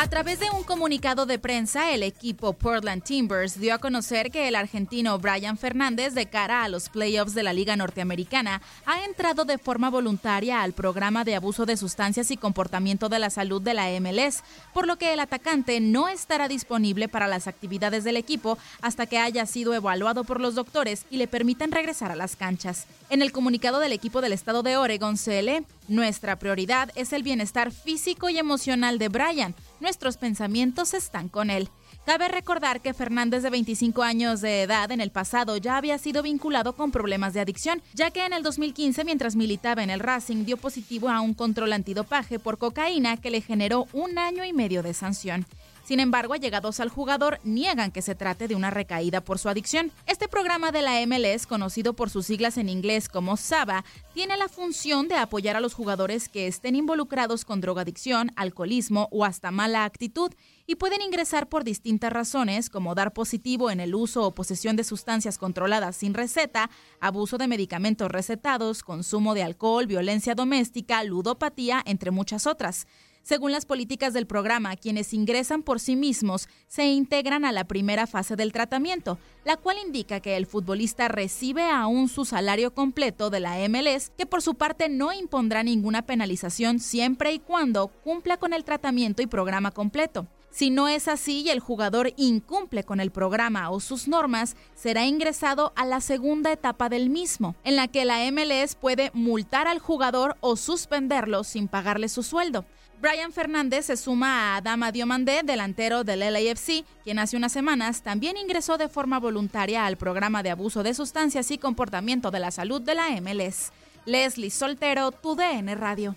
A través de un comunicado de prensa, el equipo Portland Timbers dio a conocer que el argentino Brian Fernández, de cara a los playoffs de la Liga Norteamericana, ha entrado de forma voluntaria al programa de abuso de sustancias y comportamiento de la salud de la MLS, por lo que el atacante no estará disponible para las actividades del equipo hasta que haya sido evaluado por los doctores y le permitan regresar a las canchas. En el comunicado del equipo del estado de Oregon lee, nuestra prioridad es el bienestar físico y emocional de Brian. Nuestros pensamientos están con él. Cabe recordar que Fernández, de 25 años de edad, en el pasado ya había sido vinculado con problemas de adicción, ya que en el 2015, mientras militaba en el Racing, dio positivo a un control antidopaje por cocaína que le generó un año y medio de sanción. Sin embargo, allegados al jugador niegan que se trate de una recaída por su adicción. Este programa de la MLS, conocido por sus siglas en inglés como SABA, tiene la función de apoyar a los jugadores que estén involucrados con drogadicción, alcoholismo o hasta mala actitud y pueden ingresar por distintas razones como dar positivo en el uso o posesión de sustancias controladas sin receta, abuso de medicamentos recetados, consumo de alcohol, violencia doméstica, ludopatía, entre muchas otras. Según las políticas del programa, quienes ingresan por sí mismos se integran a la primera fase del tratamiento, la cual indica que el futbolista recibe aún su salario completo de la MLS, que por su parte no impondrá ninguna penalización siempre y cuando cumpla con el tratamiento y programa completo. Si no es así y el jugador incumple con el programa o sus normas, será ingresado a la segunda etapa del mismo, en la que la MLS puede multar al jugador o suspenderlo sin pagarle su sueldo. Brian Fernández se suma a Adama Diomandé, delantero del LAFC, quien hace unas semanas también ingresó de forma voluntaria al programa de abuso de sustancias y comportamiento de la salud de la MLS. Leslie Soltero, tu DN Radio.